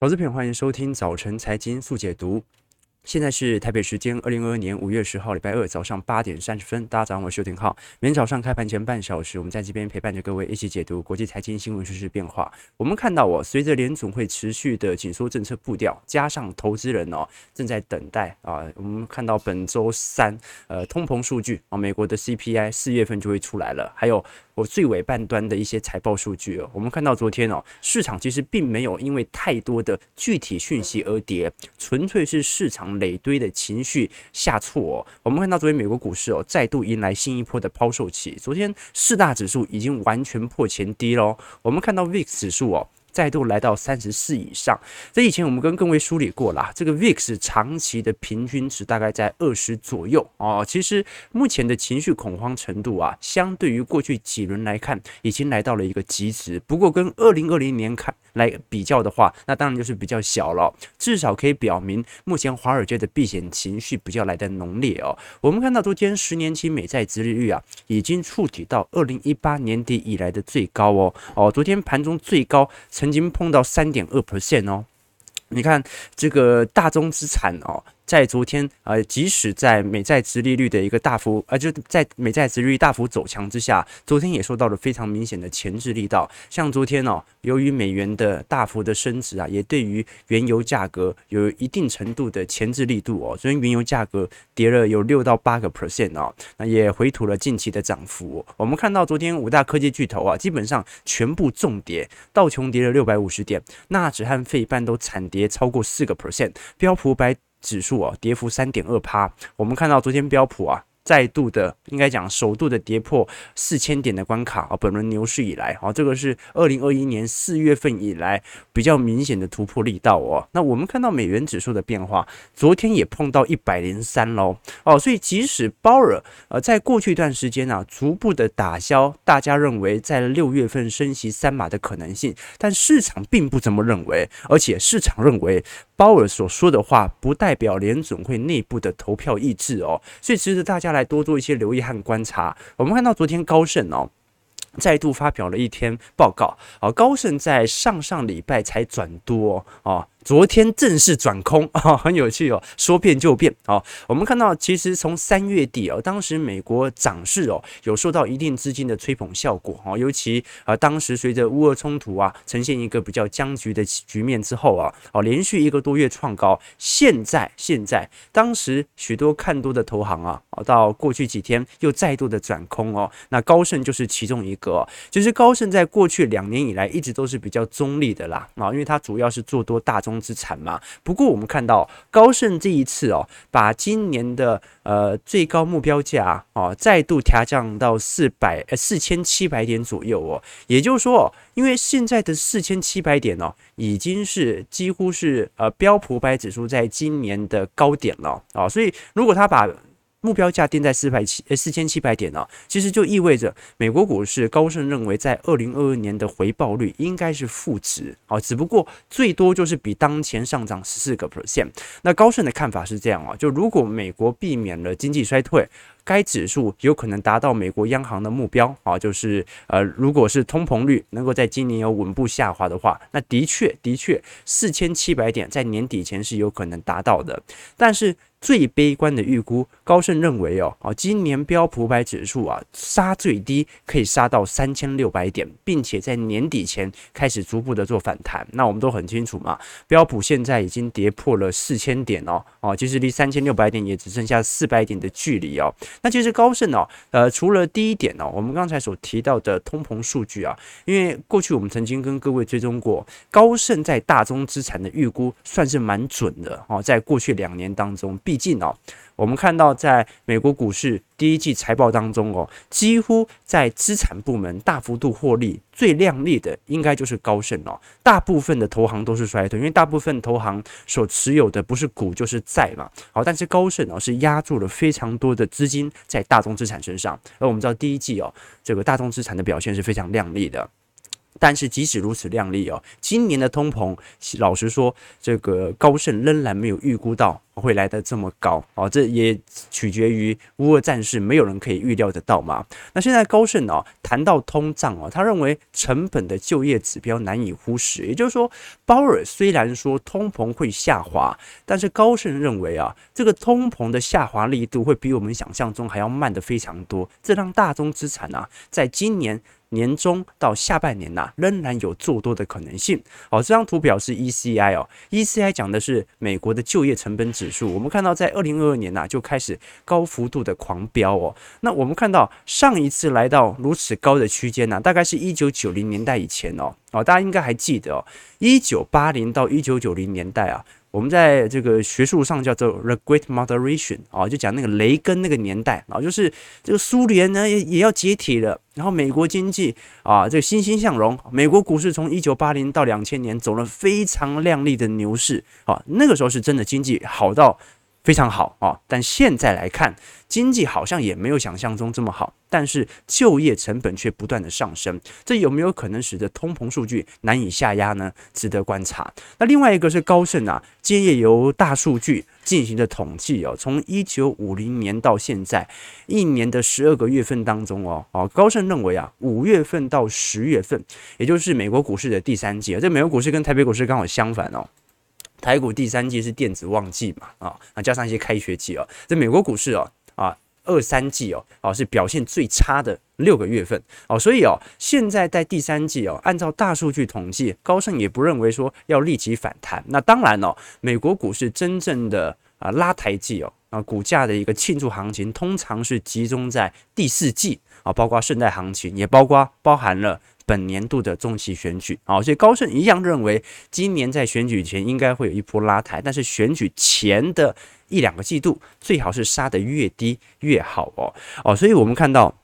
投资朋友，欢迎收听早晨财经速解读。现在是台北时间二零二二年五月十号礼拜二早上八点三十分，大家早上好，我是邱廷浩。每天早上开盘前半小时，我们在这边陪伴着各位一起解读国际财经新闻、时事变化。我们看到哦，随着联总会持续的紧缩政策步调，加上投资人哦正在等待啊，我们看到本周三呃通膨数据啊，美国的 CPI 四月份就会出来了，还有我最尾半端的一些财报数据哦。我们看到昨天哦，市场其实并没有因为太多的具体讯息而跌，纯粹是市场。累堆的情绪下挫哦，我们看到昨天美国股市哦再度迎来新一波的抛售期，昨天四大指数已经完全破前低喽。我们看到 VIX 指数哦再度来到三十四以上，这以前我们跟各位梳理过啦，这个 VIX 长期的平均值大概在二十左右哦。其实目前的情绪恐慌程度啊，相对于过去几轮来看，已经来到了一个极值。不过跟二零二零年看。来比较的话，那当然就是比较小了，至少可以表明目前华尔街的避险情绪比较来得浓烈哦。我们看到昨天十年期美债殖利率啊，已经触底到二零一八年底以来的最高哦哦，昨天盘中最高曾经碰到三点二 percent 哦。你看这个大宗资产哦。在昨天，呃，即使在美债殖利率的一个大幅，呃，就在美债殖利率大幅走强之下，昨天也受到了非常明显的牵制力道。像昨天哦，由于美元的大幅的升值啊，也对于原油价格有一定程度的牵制力度哦。昨天原油价格跌了有六到八个 percent 哦，那也回吐了近期的涨幅。我们看到昨天五大科技巨头啊，基本上全部重跌，道琼跌了六百五十点，纳指和费半都惨跌超过四个 percent，标普五百指数啊，跌幅三点二趴。我们看到昨天标普啊。再度的，应该讲首度的跌破四千点的关卡啊！本轮牛市以来，啊，这个是二零二一年四月份以来比较明显的突破力道哦。那我们看到美元指数的变化，昨天也碰到一百零三喽哦。所以即使鲍尔呃在过去一段时间啊，逐步的打消大家认为在六月份升息三码的可能性，但市场并不这么认为，而且市场认为。鲍尔所说的话不代表联准会内部的投票意志哦，所以值得大家来多做一些留意和观察。我们看到昨天高盛哦，再度发表了一篇报告啊，高盛在上上礼拜才转多哦。昨天正式转空啊，很有趣哦，说变就变啊。我们看到，其实从三月底哦，当时美国涨势哦，有受到一定资金的吹捧效果啊，尤其啊，当时随着乌俄冲突啊，呈现一个比较僵局的局面之后啊，哦，连续一个多月创高。现在，现在，当时许多看多的投行啊，到过去几天又再度的转空哦。那高盛就是其中一个，其实高盛在过去两年以来一直都是比较中立的啦啊，因为它主要是做多大中。资产嘛，不过我们看到高盛这一次哦，把今年的呃最高目标价哦再度调降到四百呃四千七百点左右哦，也就是说，因为现在的四千七百点哦，已经是几乎是呃标普五百指数在今年的高点了啊，所以如果他把目标价定在四百七呃四千七百点呢，其实就意味着美国股市高盛认为在二零二二年的回报率应该是负值啊，只不过最多就是比当前上涨十四个 percent。那高盛的看法是这样啊，就如果美国避免了经济衰退。该指数有可能达到美国央行的目标啊，就是呃，如果是通膨率能够在今年有稳步下滑的话，那的确的确四千七百点在年底前是有可能达到的。但是最悲观的预估，高盛认为哦，啊，今年标普五百指数啊杀最低可以杀到三千六百点，并且在年底前开始逐步的做反弹。那我们都很清楚嘛，标普现在已经跌破了四千点哦，哦，其实离三千六百点也只剩下四百点的距离哦。那其实高盛哦，呃，除了第一点呢，我们刚才所提到的通膨数据啊，因为过去我们曾经跟各位追踪过，高盛在大宗资产的预估算是蛮准的哦，在过去两年当中，毕竟哦。我们看到，在美国股市第一季财报当中哦，几乎在资产部门大幅度获利最亮丽的，应该就是高盛哦。大部分的投行都是衰退，因为大部分投行所持有的不是股就是债嘛。好，但是高盛哦是压住了非常多的资金在大宗资产身上。而我们知道第一季哦，这个大宗资产的表现是非常亮丽的。但是即使如此靓丽哦，今年的通膨，老实说，这个高盛仍然没有预估到会来得这么高哦。这也取决于乌俄战事，没有人可以预料得到嘛。那现在高盛哦谈到通胀哦，他认为成本的就业指标难以忽视。也就是说，鲍尔虽然说通膨会下滑，但是高盛认为啊，这个通膨的下滑力度会比我们想象中还要慢得非常多。这让大宗资产啊，在今年。年中到下半年呐、仍然有做多的可能性。好，这张图表是 ECI 哦，ECI 讲的是美国的就业成本指数。我们看到在二零二二年呐、就开始高幅度的狂飙哦。那我们看到上一次来到如此高的区间呢，大概是一九九零年代以前哦。哦，大家应该还记得哦，一九八零到一九九零年代啊。我们在这个学术上叫做 The Great Moderation 啊，就讲那个雷根那个年代啊，就是这个苏联呢也也要解体了，然后美国经济啊这欣欣向荣，美国股市从一九八零到两千年走了非常亮丽的牛市啊，那个时候是真的经济好到。非常好啊，但现在来看，经济好像也没有想象中这么好，但是就业成本却不断的上升，这有没有可能使得通膨数据难以下压呢？值得观察。那另外一个是高盛啊，今夜由大数据进行的统计哦，从一九五零年到现在一年的十二个月份当中哦，哦，高盛认为啊，五月份到十月份，也就是美国股市的第三季啊，这美国股市跟台北股市刚好相反哦。台股第三季是电子旺季嘛，啊，那加上一些开学季哦，在美国股市哦，啊，二三季哦，哦是表现最差的六个月份哦，所以哦，现在在第三季哦，按照大数据统计，高盛也不认为说要立即反弹。那当然哦，美国股市真正的啊拉抬季哦，啊股价的一个庆祝行情，通常是集中在第四季啊，包括圣诞行情，也包括包含了。本年度的中期选举啊，所以高盛一样认为，今年在选举前应该会有一波拉抬，但是选举前的一两个季度最好是杀得越低越好哦哦，所以我们看到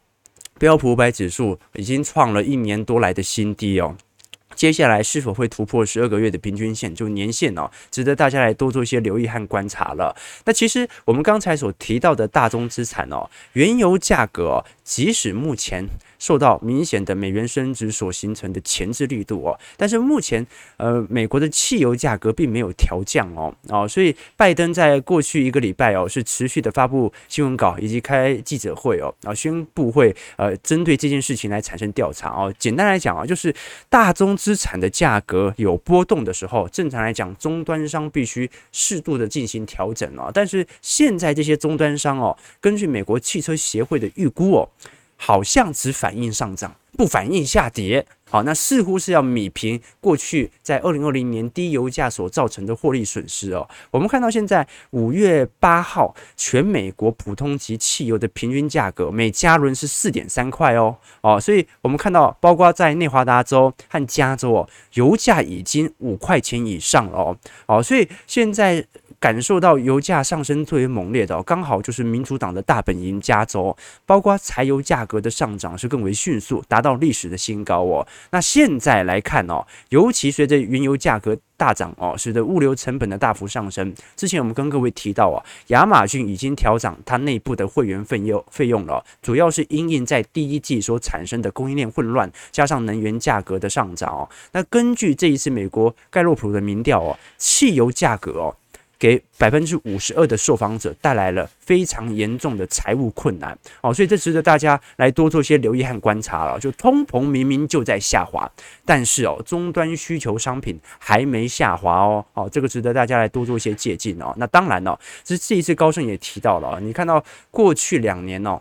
标普五百指数已经创了一年多来的新低哦。接下来是否会突破十二个月的平均线，就年线哦，值得大家来多做一些留意和观察了。那其实我们刚才所提到的大宗资产哦，原油价格哦，即使目前受到明显的美元升值所形成的前置力度哦，但是目前呃，美国的汽油价格并没有调降哦哦，所以拜登在过去一个礼拜哦，是持续的发布新闻稿以及开记者会哦，啊，宣布会呃针对这件事情来产生调查哦。简单来讲啊，就是大宗。资产的价格有波动的时候，正常来讲，终端商必须适度的进行调整啊。但是现在这些终端商哦，根据美国汽车协会的预估哦，好像只反映上涨，不反映下跌。好，那似乎是要米平过去在二零二零年低油价所造成的获利损失哦。我们看到现在五月八号全美国普通级汽油的平均价格每加仑是四点三块哦哦，所以我们看到包括在内华达州和加州哦，油价已经五块钱以上了哦哦，所以现在。感受到油价上升最为猛烈的，刚好就是民主党的大本营加州，包括柴油价格的上涨是更为迅速，达到历史的新高哦。那现在来看哦，尤其随着原油价格大涨哦，使得物流成本的大幅上升。之前我们跟各位提到啊，亚马逊已经调涨它内部的会员费用费用了，主要是因应在第一季所产生的供应链混乱，加上能源价格的上涨哦。那根据这一次美国盖洛普的民调哦，汽油价格哦。给百分之五十二的受访者带来了非常严重的财务困难哦，所以这值得大家来多做些留意和观察了。就通膨明明就在下滑，但是哦，终端需求商品还没下滑哦，哦，这个值得大家来多做一些借鉴哦。那当然了，这这一次高盛也提到了，你看到过去两年哦。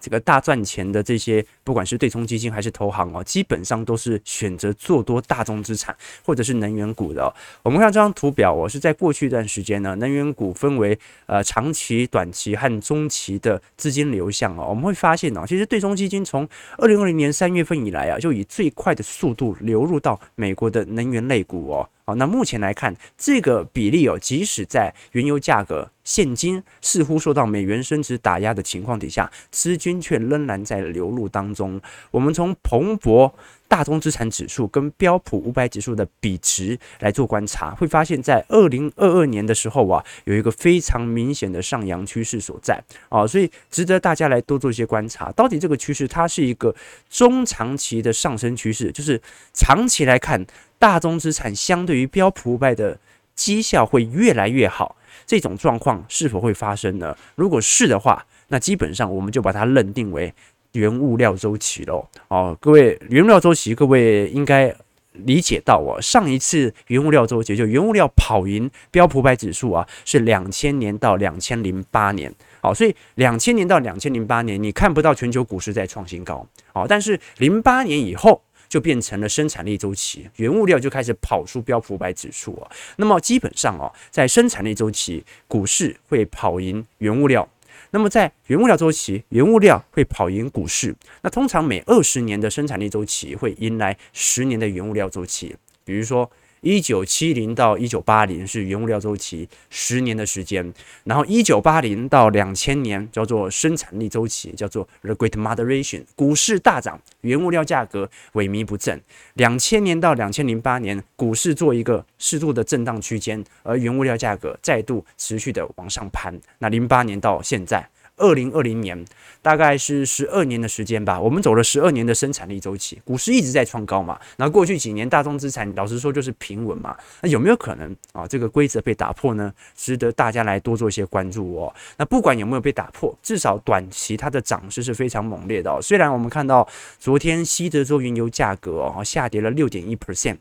这个大赚钱的这些，不管是对冲基金还是投行哦，基本上都是选择做多大宗资产或者是能源股的。我们看这张图表哦，是在过去一段时间呢，能源股分为呃长期、短期和中期的资金流向哦。我们会发现哦，其实对冲基金从二零二零年三月份以来啊，就以最快的速度流入到美国的能源类股哦。好，那目前来看，这个比例哦，即使在原油价格、现金似乎受到美元升值打压的情况底下，资金却仍然在流入当中。我们从彭博大宗资产指数跟标普五百指数的比值来做观察，会发现，在二零二二年的时候啊，有一个非常明显的上扬趋势所在啊，所以值得大家来多做一些观察。到底这个趋势它是一个中长期的上升趋势，就是长期来看，大宗资产相对于标普五百的绩效会越来越好，这种状况是否会发生呢？如果是的话，那基本上我们就把它认定为。原物料周期喽，哦，各位，原物料周期，各位应该理解到哦，上一次原物料周期就原物料跑赢标普百指数啊，是两千年到两千零八年，好，所以两千年到两千零八年你看不到全球股市在创新高，好，但是零八年以后就变成了生产力周期，原物料就开始跑输标普百指数啊，那么基本上哦，在生产力周期，股市会跑赢原物料。那么在原物料周期，原物料会跑赢股市。那通常每二十年的生产力周期会迎来十年的原物料周期。比如说，一九七零到一九八零是原物料周期十年的时间，然后一九八零到两千年叫做生产力周期，叫做 The Great Moderation。股市大涨，原物料价格萎靡不振。两千年到两千零八年，股市做一个适度的震荡区间，而原物料价格再度持续的往上攀。那零八年到现在。二零二零年大概是十二年的时间吧，我们走了十二年的生产力周期，股市一直在创高嘛。那过去几年大宗资产老实说就是平稳嘛。那有没有可能啊？这个规则被打破呢？值得大家来多做一些关注哦。那不管有没有被打破，至少短期它的涨势是非常猛烈的哦。虽然我们看到昨天西德州原油价格哦下跌了六点一 percent。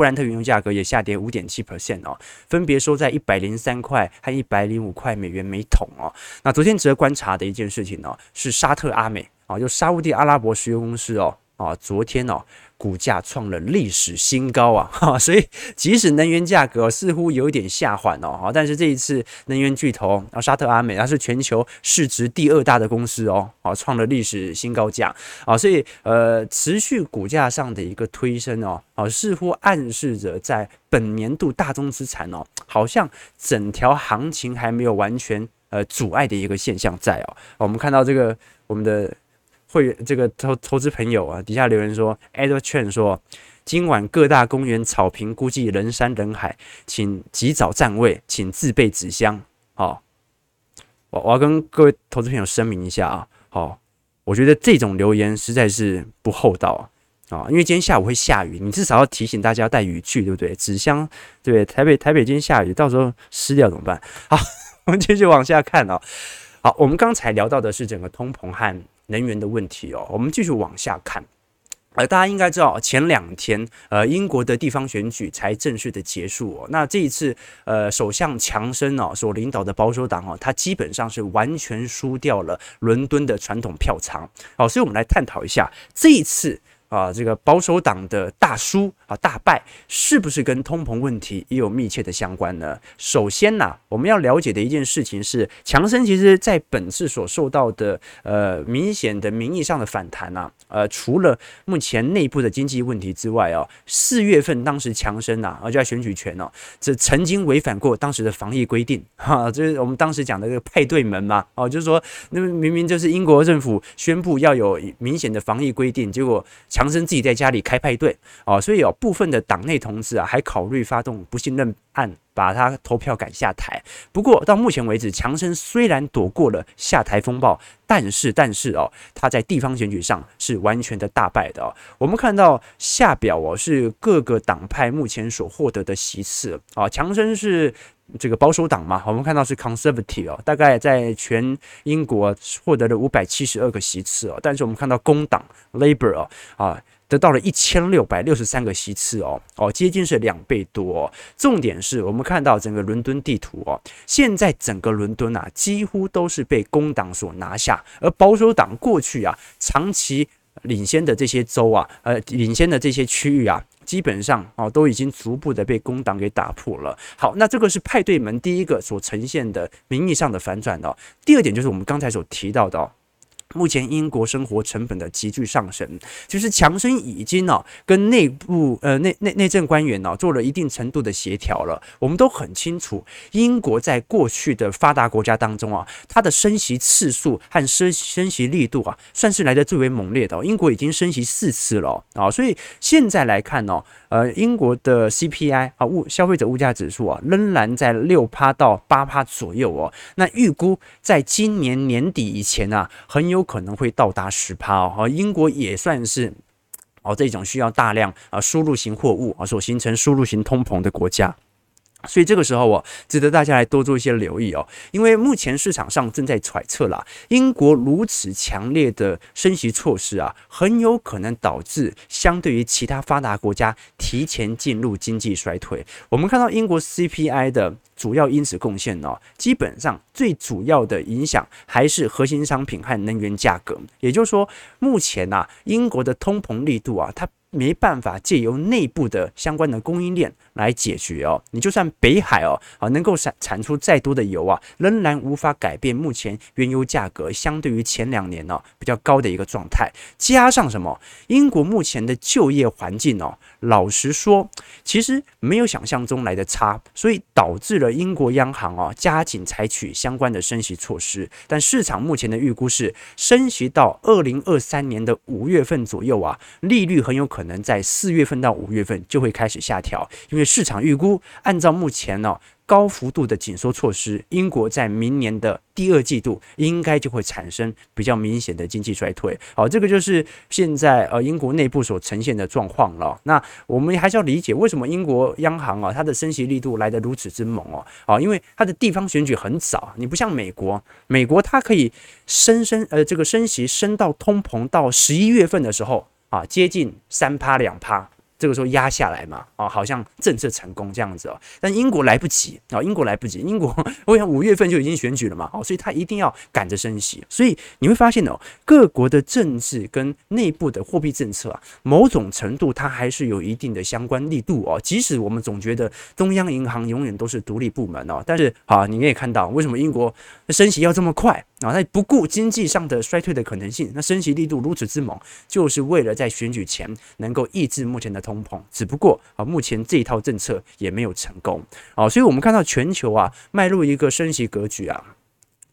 布兰特原油价格也下跌五点七 percent 哦，分别收在一百零三块和一百零五块美元每桶哦。那昨天值得观察的一件事情呢，是沙特阿美啊，就沙乌地阿拉伯石油公司哦啊，昨天哦。股价创了历史新高啊！哈，所以即使能源价格似乎有一点下缓哦，哈，但是这一次能源巨头啊，沙特阿美，它是全球市值第二大的公司哦，啊，创了历史新高价啊，所以呃，持续股价上的一个推升哦，啊，似乎暗示着在本年度大宗资产哦，好像整条行情还没有完全呃阻碍的一个现象在哦。我们看到这个我们的。会员这个投投资朋友啊，底下留言说，Edward Chen 说，今晚各大公园草坪估计人山人海，请及早占位，请自备纸箱。好，我我要跟各位投资朋友声明一下啊，好，我觉得这种留言实在是不厚道啊，因为今天下午会下雨，你至少要提醒大家带雨具，对不对？纸箱，对不对？台北台北今天下雨，到时候湿掉怎么办？好，我们继续往下看啊。好，我们刚才聊到的是整个通膨和。能源的问题哦，我们继续往下看。呃，大家应该知道，前两天呃，英国的地方选举才正式的结束哦。那这一次呃，首相强生哦所领导的保守党哦，他基本上是完全输掉了伦敦的传统票仓。好，所以我们来探讨一下这一次。啊，这个保守党的大输啊大败，是不是跟通膨问题也有密切的相关呢？首先呢、我们要了解的一件事情是，强生其实在本次所受到的呃明显的民意上的反弹啊，呃，除了目前内部的经济问题之外哦，四月份当时强生呐啊就在选举权哦，这曾经违反过当时的防疫规定哈，就是我们当时讲的这个派对门嘛哦，就是说那明明就是英国政府宣布要有明显的防疫规定，结果。强生自己在家里开派对哦，所以有部分的党内同志啊，还考虑发动不信任案，把他投票赶下台。不过到目前为止，强生虽然躲过了下台风暴，但是但是哦，他在地方选举上是完全的大败的哦。我们看到下表哦，是各个党派目前所获得的席次啊，强生是。这个保守党嘛，我们看到是 conservative 哦，大概在全英国获得了五百七十二个席次哦，但是我们看到工党 Labour 哦啊，得到了一千六百六十三个席次哦哦，接近是两倍多。重点是我们看到整个伦敦地图哦，现在整个伦敦啊，几乎都是被工党所拿下，而保守党过去啊，长期领先的这些州啊，呃，领先的这些区域啊。基本上哦，都已经逐步的被工党给打破了。好，那这个是派对门第一个所呈现的名义上的反转哦。第二点就是我们刚才所提到的，目前英国生活成本的急剧上升，就是强生已经哦跟内部呃内内内政官员呢做了一定程度的协调了。我们都很清楚，英国在过去的发达国家当中啊，它的升息次数和升升息力度啊，算是来得最为猛烈的。英国已经升息四次了啊，所以现在来看呢，呃，英国的 CPI 啊物消费者物价指数啊，仍然在六趴到八趴左右哦。那预估在今年年底以前啊，很有。可能会到达十趴哦，而英国也算是哦这种需要大量啊输入型货物啊所形成输入型通膨的国家。所以这个时候哦，值得大家来多做一些留意哦，因为目前市场上正在揣测啦，英国如此强烈的升息措施啊，很有可能导致相对于其他发达国家提前进入经济衰退。我们看到英国 CPI 的主要因子贡献哦，基本上最主要的影响还是核心商品和能源价格。也就是说，目前呐，英国的通膨力度啊，它。没办法借由内部的相关的供应链来解决哦，你就算北海哦啊能够产产出再多的油啊，仍然无法改变目前原油价格相对于前两年呢比较高的一个状态。加上什么？英国目前的就业环境哦，老实说，其实没有想象中来的差，所以导致了英国央行哦加紧采取相关的升息措施。但市场目前的预估是，升息到二零二三年的五月份左右啊，利率很有可能。可能在四月份到五月份就会开始下调，因为市场预估，按照目前呢高幅度的紧缩措施，英国在明年的第二季度应该就会产生比较明显的经济衰退。好，这个就是现在呃英国内部所呈现的状况了。那我们还是要理解为什么英国央行啊它的升息力度来得如此之猛哦，啊，因为它的地方选举很早，你不像美国，美国它可以升升呃这个升息升到通膨到十一月份的时候。啊，接近三趴两趴，这个时候压下来嘛，啊，好像政策成功这样子哦。但英国来不及啊，英国来不及，英国我想五月份就已经选举了嘛，哦，所以他一定要赶着升息。所以你会发现哦，各国的政治跟内部的货币政策啊，某种程度它还是有一定的相关力度哦。即使我们总觉得中央银行永远都是独立部门哦，但是啊，你也看到为什么英国升息要这么快？啊，那不顾经济上的衰退的可能性，那升息力度如此之猛，就是为了在选举前能够抑制目前的通膨。只不过啊，目前这一套政策也没有成功啊，所以我们看到全球啊迈入一个升息格局啊。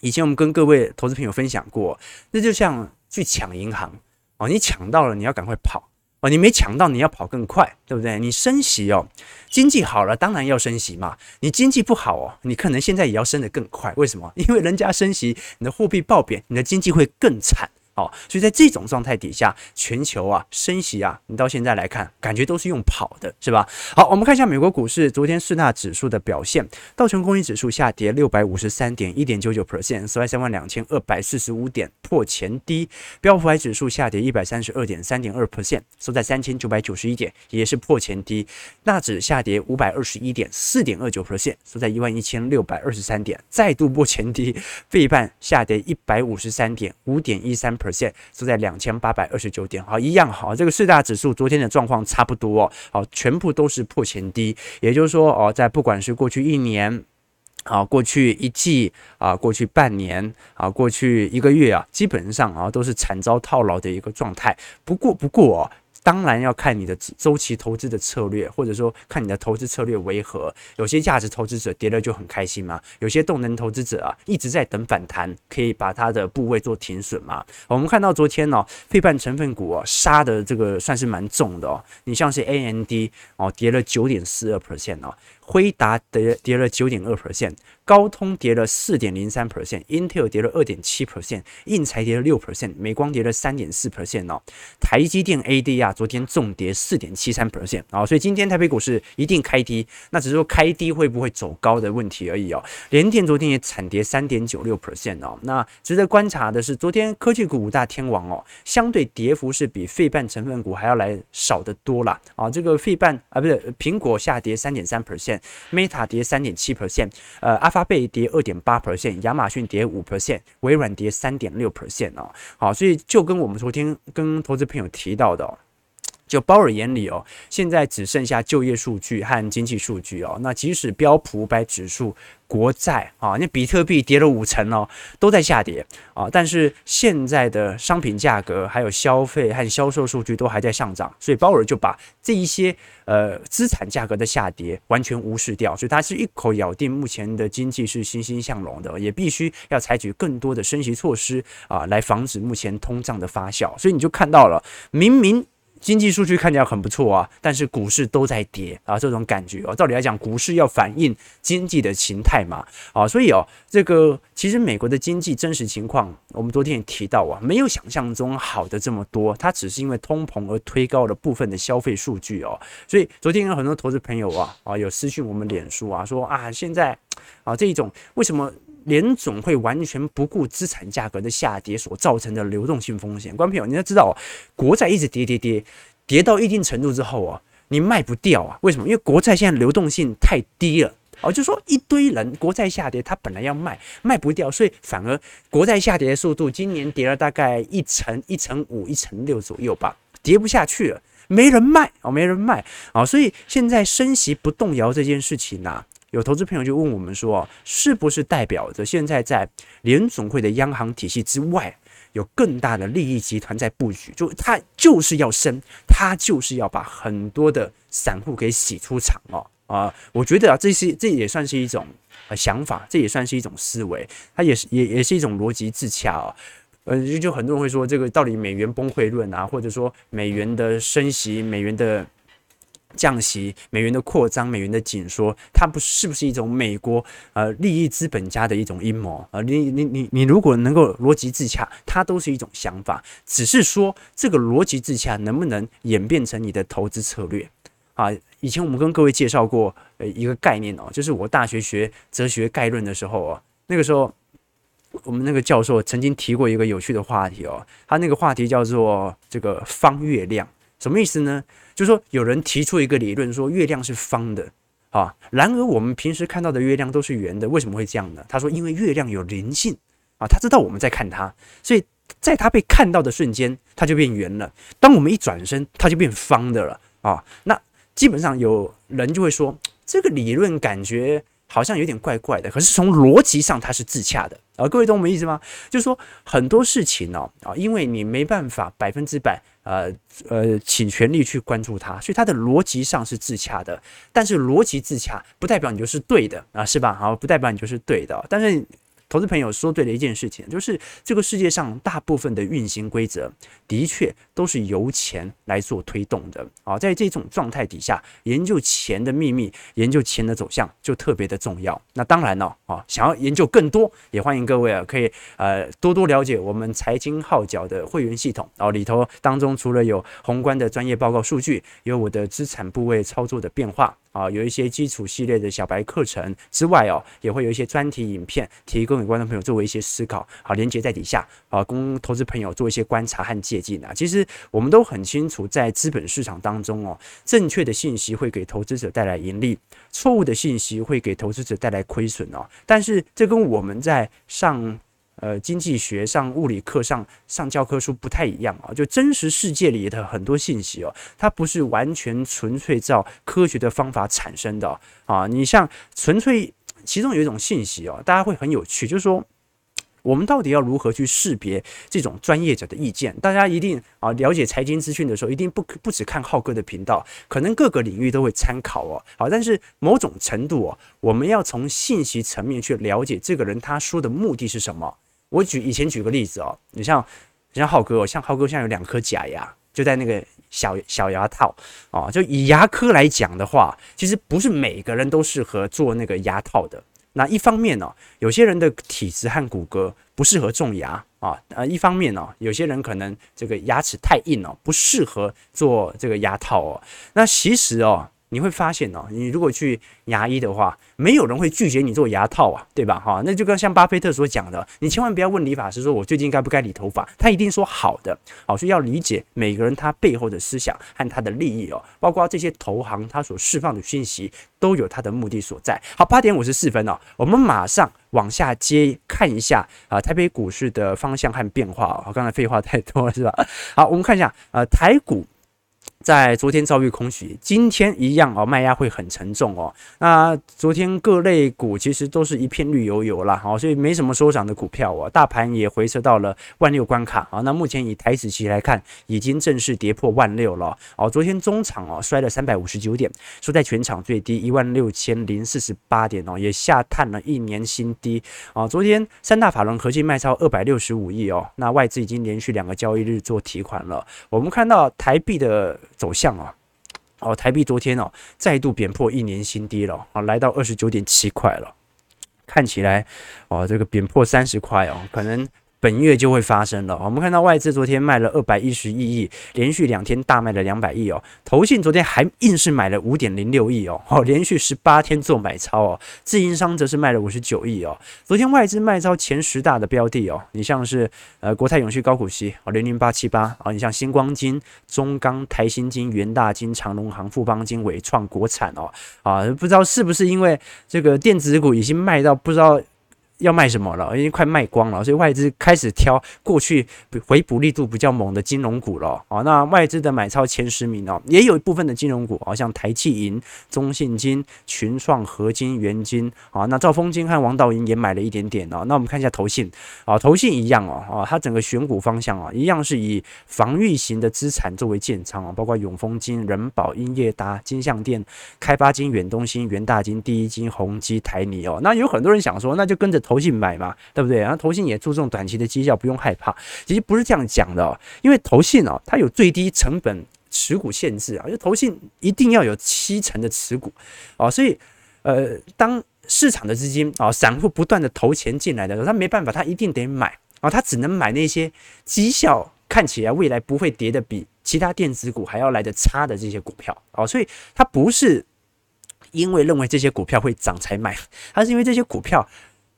以前我们跟各位投资朋友分享过，那就像去抢银行哦，你抢到了，你要赶快跑。哦，你没抢到，你要跑更快，对不对？你升息哦，经济好了，当然要升息嘛。你经济不好哦，你可能现在也要升得更快。为什么？因为人家升息，你的货币暴贬，你的经济会更惨。哦，所以在这种状态底下，全球啊升息啊，你到现在来看，感觉都是用跑的，是吧？好，我们看一下美国股市昨天四大指数的表现，道琼工业指数下跌六百五十三点一点九九 percent，收在三万两千二百四十五点，破前低；标普指数下跌一百三十二点三点二 percent，收在三千九百九十一点，也是破前低；纳指下跌五百二十一点四点二九 percent，收在一万一千六百二十三点，再度破前低；费半下跌一百五十三点五点一三 percent。线是在两千八百二十九点，好，一样好，这个四大指数昨天的状况差不多哦，好，全部都是破前低，也就是说哦，在不管是过去一年啊，过去一季啊，过去半年啊，过去一个月啊，基本上啊都是惨遭套牢的一个状态。不过，不过哦。当然要看你的周期投资的策略，或者说看你的投资策略为何。有些价值投资者跌了就很开心嘛，有些动能投资者啊一直在等反弹，可以把它的部位做停损嘛。我们看到昨天呢、哦，费半成分股啊杀的这个算是蛮重的哦。你像是 A N D 哦跌了九点四二 percent 哦，辉达跌跌了九点二 percent。高通跌了四点零三 percent，Intel 跌了二点七 percent，应材跌了六 percent，美光跌了三点四 percent 哦。台积电 ADR 昨天重跌四点七三 percent 啊，所以今天台北股市一定开低，那只是说开低会不会走高的问题而已哦。联电昨天也惨跌三点九六 percent 哦。那值得观察的是，昨天科技股五大天王哦，相对跌幅是比费半成分股还要来少得多啦。啊。这个费半啊，不是苹果下跌三点三 percent percent，Meta 跌三点七 percent，呃，阿。法贝跌二点八 percent，亚马逊跌五 percent，微软跌三点六 percent 哦。好，所以就跟我们昨天跟投资朋友提到的，就鲍尔眼里哦，现在只剩下就业数据和经济数据哦。那即使标普五百指数、国债啊，那比特币跌了五成哦，都在下跌啊。但是现在的商品价格、还有消费和销售数据都还在上涨，所以鲍尔就把这一些呃资产价格的下跌完全无视掉。所以他是一口咬定目前的经济是欣欣向荣的，也必须要采取更多的升息措施啊，来防止目前通胀的发酵。所以你就看到了，明明。经济数据看起来很不错啊，但是股市都在跌啊，这种感觉哦。照理来讲，股市要反映经济的形态嘛，啊，所以哦，这个其实美国的经济真实情况，我们昨天也提到啊，没有想象中好的这么多，它只是因为通膨而推高了部分的消费数据哦。所以昨天有很多投资朋友啊啊有私讯我们脸书啊，说啊现在啊这一种为什么？联总会完全不顾资产价格的下跌所造成的流动性风险。关朋友，你要知道，国债一直跌跌跌，跌到一定程度之后啊，你卖不掉啊？为什么？因为国债现在流动性太低了哦，就说一堆人国债下跌，他本来要卖，卖不掉，所以反而国债下跌的速度，今年跌了大概一成、一成五、一成六左右吧，跌不下去了，没人卖哦，没人卖啊，所以现在升息不动摇这件事情呐。有投资朋友就问我们说，是不是代表着现在在联总会的央行体系之外，有更大的利益集团在布局？就他就是要升，他就是要把很多的散户给洗出场哦啊！我觉得啊，这是这也算是一种呃想法，这也算是一种思维，它也是也也是一种逻辑自洽哦。呃，就很多人会说，这个到底美元崩溃论啊，或者说美元的升息，美元的。降息，美元的扩张，美元的紧缩，它不是不是一种美国呃利益资本家的一种阴谋啊？你你你你如果能够逻辑自洽，它都是一种想法，只是说这个逻辑自洽能不能演变成你的投资策略啊？以前我们跟各位介绍过呃一个概念哦，就是我大学学哲学概论的时候啊，那个时候我们那个教授曾经提过一个有趣的话题哦，他那个话题叫做这个方月亮，什么意思呢？就是说，有人提出一个理论，说月亮是方的，啊，然而我们平时看到的月亮都是圆的，为什么会这样呢？他说，因为月亮有灵性，啊，他知道我们在看它，所以在他被看到的瞬间，它就变圆了。当我们一转身，它就变方的了，啊，那基本上有人就会说，这个理论感觉好像有点怪怪的，可是从逻辑上它是自洽的，啊，各位懂我们意思吗？就是说很多事情呢，啊，因为你没办法百分之百。呃呃，请全力去关注它，所以它的逻辑上是自洽的，但是逻辑自洽不代表你就是对的啊，是吧？好，不代表你就是对的，但是。投资朋友说对了一件事情，就是这个世界上大部分的运行规则的确都是由钱来做推动的啊。在这种状态底下，研究钱的秘密，研究钱的走向就特别的重要。那当然了啊，想要研究更多，也欢迎各位啊，可以呃多多了解我们财经号角的会员系统哦。里头当中除了有宏观的专业报告数据，有我的资产部位操作的变化。啊，有一些基础系列的小白课程之外哦，也会有一些专题影片提供给观众朋友作为一些思考。好，连接在底下啊，供投资朋友做一些观察和借鉴啊。其实我们都很清楚，在资本市场当中哦，正确的信息会给投资者带来盈利，错误的信息会给投资者带来亏损哦。但是这跟我们在上。呃，经济学上、物理课上上教科书不太一样啊，就真实世界里的很多信息哦，它不是完全纯粹照科学的方法产生的啊。你像纯粹其中有一种信息哦，大家会很有趣，就是说我们到底要如何去识别这种专业者的意见？大家一定啊了解财经资讯的时候，一定不不只看浩哥的频道，可能各个领域都会参考哦。好，但是某种程度哦，我们要从信息层面去了解这个人他说的目的是什么。我举以前举个例子哦，你像你像浩哥哦，像浩哥现在有两颗假牙，就在那个小小牙套哦。就以牙科来讲的话，其实不是每个人都适合做那个牙套的。那一方面呢，有些人的体质和骨骼不适合种牙啊。呃，一方面呢，有些人可能这个牙齿太硬哦，不适合做这个牙套哦。那其实哦。你会发现哦，你如果去牙医的话，没有人会拒绝你做牙套啊，对吧？哈，那就跟像巴菲特所讲的，你千万不要问理发师说我最近该不该理头发，他一定说好的。好，所以要理解每个人他背后的思想和他的利益哦，包括这些投行他所释放的讯息都有他的目的所在。好，八点五十四分哦，我们马上往下接看一下啊，台北股市的方向和变化。哦，刚才废话太多了是吧？好，我们看一下呃，台股。在昨天遭遇空袭，今天一样哦，卖压会很沉重哦。那昨天各类股其实都是一片绿油油啦，好，所以没什么收涨的股票哦。大盘也回撤到了万六关卡啊。那目前以台指期来看，已经正式跌破万六了哦。昨天中场哦摔了三百五十九点，收在全场最低一万六千零四十八点哦，也下探了一年新低啊。昨天三大法人合计卖超二百六十五亿哦，那外资已经连续两个交易日做提款了。我们看到台币的。走向啊，哦，台币昨天哦再度贬破一年新低了，啊，来到二十九点七块了，看起来哦这个贬破三十块哦，可能。本月就会发生了。我们看到外资昨天卖了二百一十亿亿，连续两天大卖了两百亿哦。投信昨天还硬是买了五点零六亿哦，哦，连续十八天做买超哦。自营商则是卖了五十九亿哦。昨天外资卖超前十大的标的哦，你像是呃国泰永续高股息哦零零八七八啊，你像新光金、中钢、台新金、元大金、长荣航、富邦金、纬创、国产哦啊，不知道是不是因为这个电子股已经卖到不知道。要卖什么了？已经快卖光了，所以外资开始挑过去回补力度比较猛的金融股了。哦，那外资的买超前十名哦，也有一部分的金融股，好像台企银、中信金、群创、合金、元金。啊，那兆丰金和王道银也买了一点点哦。那我们看一下投信，啊，投信一样哦，啊，它整个选股方向啊，一样是以防御型的资产作为建仓啊，包括永丰金、人保、英业达、金像电、开发金、远东新、元大金、第一金、宏基、台泥哦。那有很多人想说，那就跟着。投信买嘛，对不对？然后投信也注重短期的绩效，不用害怕。其实不是这样讲的哦，因为投信哦，它有最低成本持股限制啊，就投信一定要有七成的持股哦，所以呃，当市场的资金啊，散户不断的投钱进来的时候，他没办法，他一定得买啊，他只能买那些绩效看起来未来不会跌的比其他电子股还要来的差的这些股票啊，所以他不是因为认为这些股票会涨才买，他是因为这些股票。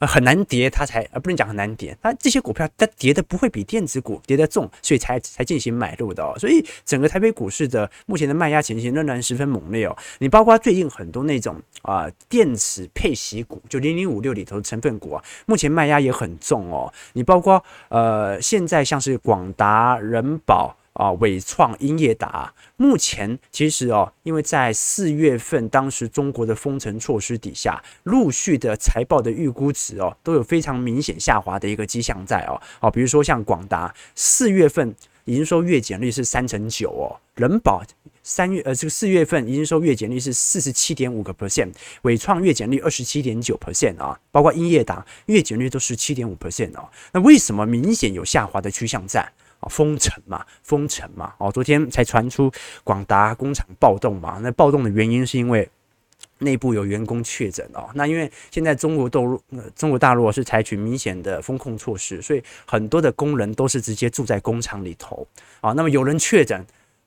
很难跌，它才呃不能讲很难跌，它这些股票它跌的不会比电子股跌得重，所以才才进行买入的哦。所以整个台北股市的目前的卖压情形仍然十分猛烈哦。你包括最近很多那种啊、电子配息股，就零零五六里头成分股啊，目前卖压也很重哦。你包括呃现在像是广达、人保。啊，伟创、英业达，目前其实哦，因为在四月份当时中国的封城措施底下，陆续的财报的预估值哦，都有非常明显下滑的一个迹象在哦。哦，比如说像广达，四月份营收月减率是三成九哦，人保三月呃这个四月份营收月减率是四十七点五个 percent，伟创月减率二十七点九 percent 啊，包括英业达月减率都十七点五 percent 哦。那为什么明显有下滑的趋向在？啊，封城嘛，封城嘛，哦，昨天才传出广达工厂暴动嘛，那暴动的原因是因为内部有员工确诊哦，那因为现在中国都中国大陆是采取明显的封控措施，所以很多的工人都是直接住在工厂里头啊，那么有人确诊。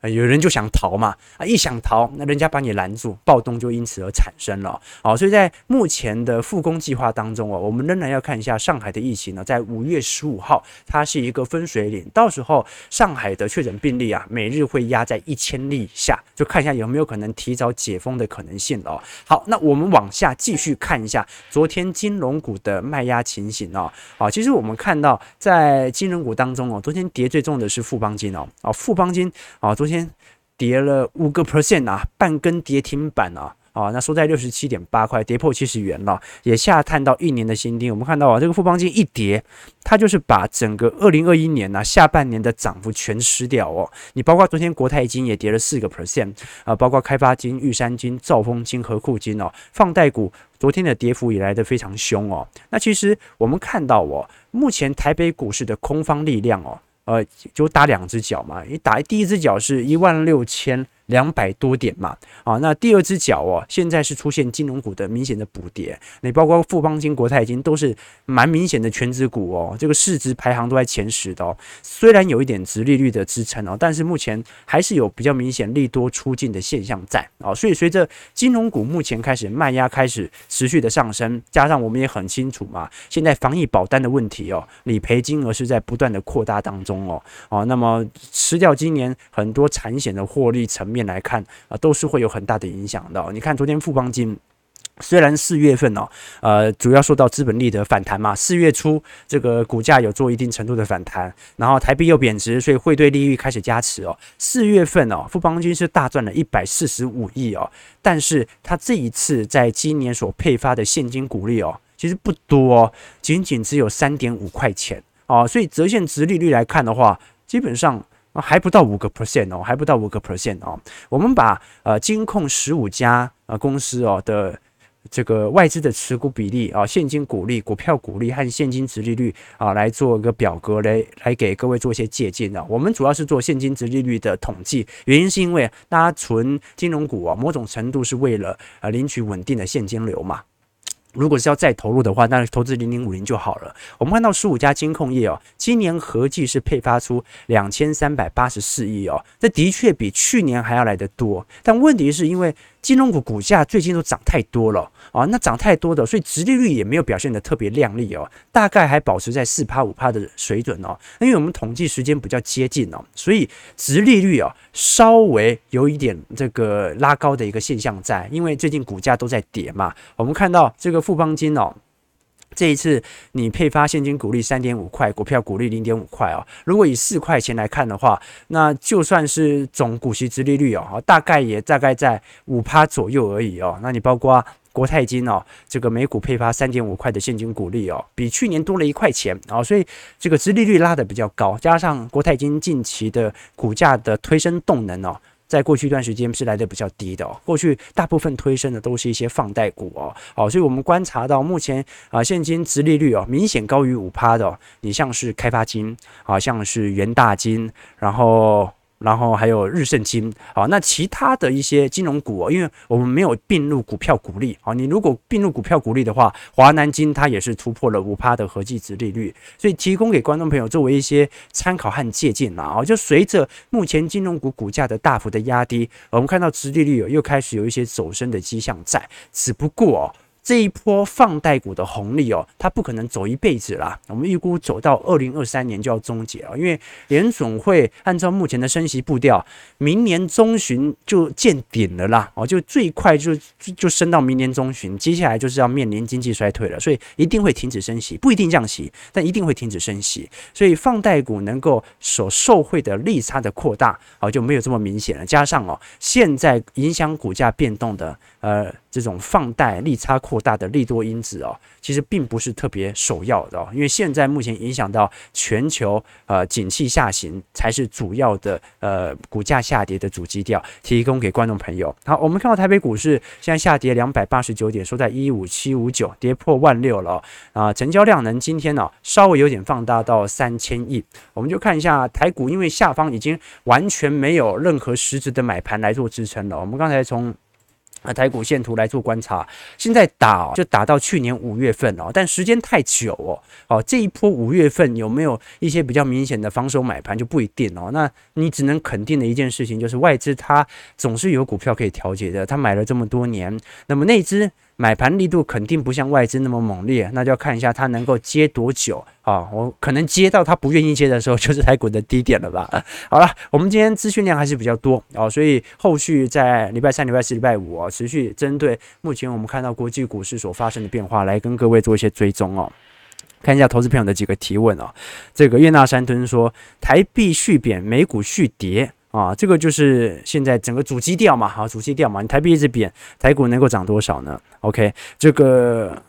有人就想逃嘛，啊，一想逃，那人家把你拦住，暴动就因此而产生了。好，所以在目前的复工计划当中哦，我们仍然要看一下上海的疫情呢，在五月十五号，它是一个分水岭，到时候上海的确诊病例啊，每日会压在一千例以下，就看一下有没有可能提早解封的可能性哦。好，那我们往下继续看一下昨天金融股的卖压情形哦。啊，其实我们看到在金融股当中哦，昨天跌最重的是富邦金哦，啊，富邦金啊，昨天。天跌了五个 percent 啊，半根跌停板啊，啊，那收在六十七点八块，跌破七十元了，也下探到一年的新低。我们看到啊，这个富邦金一跌，它就是把整个二零二一年啊下半年的涨幅全吃掉哦。你包括昨天国泰金也跌了四个 percent 啊，包括开发金、玉山金、兆丰金、和库金哦，放贷股昨天的跌幅也来得非常凶哦。那其实我们看到哦，目前台北股市的空方力量哦。呃，就打两只脚嘛，你打第一只脚是一万六千。两百多点嘛，啊，那第二只脚哦，现在是出现金融股的明显的补跌，你包括富邦金、国泰金都是蛮明显的全值股哦，这个市值排行都在前十的哦。虽然有一点殖利率的支撑哦，但是目前还是有比较明显利多出尽的现象在啊。所以随着金融股目前开始卖压开始持续的上升，加上我们也很清楚嘛，现在防疫保单的问题哦，理赔金额是在不断的扩大当中哦，哦，那么吃掉今年很多产险的获利层面。来看啊，都是会有很大的影响的。你看昨天富邦金虽然四月份哦，呃，主要受到资本利得反弹嘛，四月初这个股价有做一定程度的反弹，然后台币又贬值，所以汇兑利率开始加持哦。四月份哦，富邦金是大赚了一百四十五亿哦，但是它这一次在今年所配发的现金股利哦，其实不多哦，仅仅只有三点五块钱哦，所以折现值利率来看的话，基本上啊还不到五个 percent 哦，还不到五个 percent 哦。我们把呃金控十五家呃公司哦的。这个外资的持股比例啊，现金股利、股票股利和现金殖利率啊，来做一个表格来来给各位做一些借鉴的。我们主要是做现金殖利率的统计，原因是因为大家存金融股啊，某种程度是为了啊领取稳定的现金流嘛。如果是要再投入的话，那投资零零五零就好了。我们看到十五家金控业哦，今年合计是配发出两千三百八十四亿哦，这的确比去年还要来得多。但问题是因为金融股股价最近都涨太多了啊，那涨太多的，所以直利率也没有表现得特别亮丽哦，大概还保持在四趴五趴的水准哦。因为我们统计时间比较接近哦，所以直利率哦稍微有一点这个拉高的一个现象在，因为最近股价都在跌嘛。我们看到这个富邦金哦。这一次你配发现金股利三点五块，股票股利零点五块哦。如果以四块钱来看的话，那就算是总股息殖利率哦，大概也大概在五趴左右而已哦。那你包括国泰金哦，这个每股配发三点五块的现金股利哦，比去年多了一块钱哦，所以这个殖利率拉得比较高，加上国泰金近期的股价的推升动能哦。在过去一段时间是来的比较低的哦，过去大部分推升的都是一些放贷股哦，好，所以我们观察到目前啊现金殖利率哦明显高于五趴的，你像是开发金，好像是元大金，然后。然后还有日盛金，好，那其他的一些金融股，因为我们没有并入股票股利，好，你如果并入股票股利的话，华南金它也是突破了五趴的合计值利率，所以提供给观众朋友作为一些参考和借鉴啦，啊，就随着目前金融股股价的大幅的压低，我们看到值利率又开始有一些走升的迹象在，只不过。这一波放贷股的红利哦，它不可能走一辈子啦。我们预估走到二零二三年就要终结了，因为联准会按照目前的升息步调，明年中旬就见顶了啦。哦，就最快就就升到明年中旬，接下来就是要面临经济衰退了，所以一定会停止升息，不一定降息，但一定会停止升息。所以放贷股能够所受惠的利差的扩大，哦，就没有这么明显了。加上哦，现在影响股价变动的。呃，这种放贷利差扩大的利多因子哦，其实并不是特别首要的哦，因为现在目前影响到全球呃景气下行才是主要的呃股价下跌的主基调，提供给观众朋友。好，我们看到台北股市现在下跌两百八十九点，收在一五七五九，跌破万六了啊、成交量能今天呢、稍微有点放大到三千亿，我们就看一下台股，因为下方已经完全没有任何实质的买盘来做支撑了，我们刚才从。啊，台股线图来做观察，现在打就打到去年五月份哦，但时间太久哦，哦这一波五月份有没有一些比较明显的防守买盘就不一定哦。那你只能肯定的一件事情就是外资它总是有股票可以调节的，它买了这么多年，那么内资。买盘力度肯定不像外资那么猛烈，那就要看一下它能够接多久啊！我可能接到它不愿意接的时候，就是台股的低点了吧？好了，我们今天资讯量还是比较多啊，所以后续在礼拜三、礼拜四、礼拜五啊，持续针对目前我们看到国际股市所发生的变化，来跟各位做一些追踪哦。看一下投资朋友的几个提问哦。这个月纳山吞说，台币续贬，美股续跌。啊，这个就是现在整个主基调嘛，好，主基调嘛，你台币一直贬，台股能够涨多少呢？OK，这个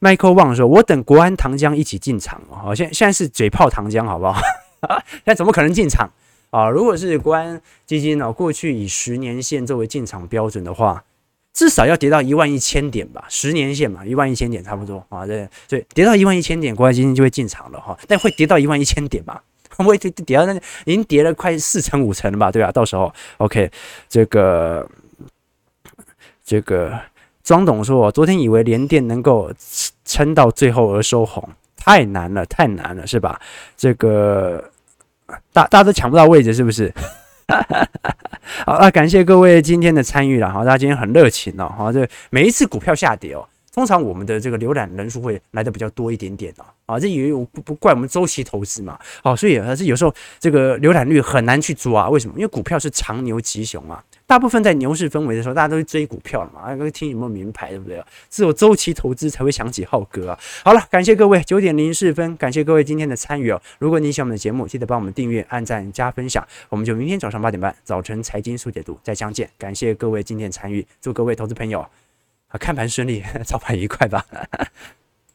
Michael Wang 说，我等国安糖浆一起进场，好，现现在是嘴炮糖浆，好不好？那怎么可能进场啊？如果是国安基金呢，过去以十年线作为进场标准的话，至少要跌到一万一千点吧，十年线嘛，一万一千点差不多啊，对，所以跌到一万一千点，国安基金就会进场了哈，但会跌到一万一千点嘛？我跌跌到那已经跌了快四成五成了吧，对吧？到时候，OK，这个这个庄董说，我昨天以为联电能够撑到最后而收红，太难了，太难了，是吧？这个大大家都抢不到位置，是不是？好，那感谢各位今天的参与了，好，大家今天很热情哦，好，这每一次股票下跌哦。通常我们的这个浏览人数会来的比较多一点点啊，这也有不不怪我们周期投资嘛，好，所以还是有时候这个浏览率很难去抓，为什么？因为股票是长牛吉熊啊，大部分在牛市氛围的时候，大家都是追股票了嘛，啊，听有没有名牌，对不对？只有周期投资才会想起浩哥啊。好了，感谢各位，九点零四分，感谢各位今天的参与哦。如果你喜欢我们的节目，记得帮我们订阅、按赞、加分享。我们就明天早上八点半，早晨财经速解读再相见。感谢各位今天参与，祝各位投资朋友看盘顺利，操盘愉快吧。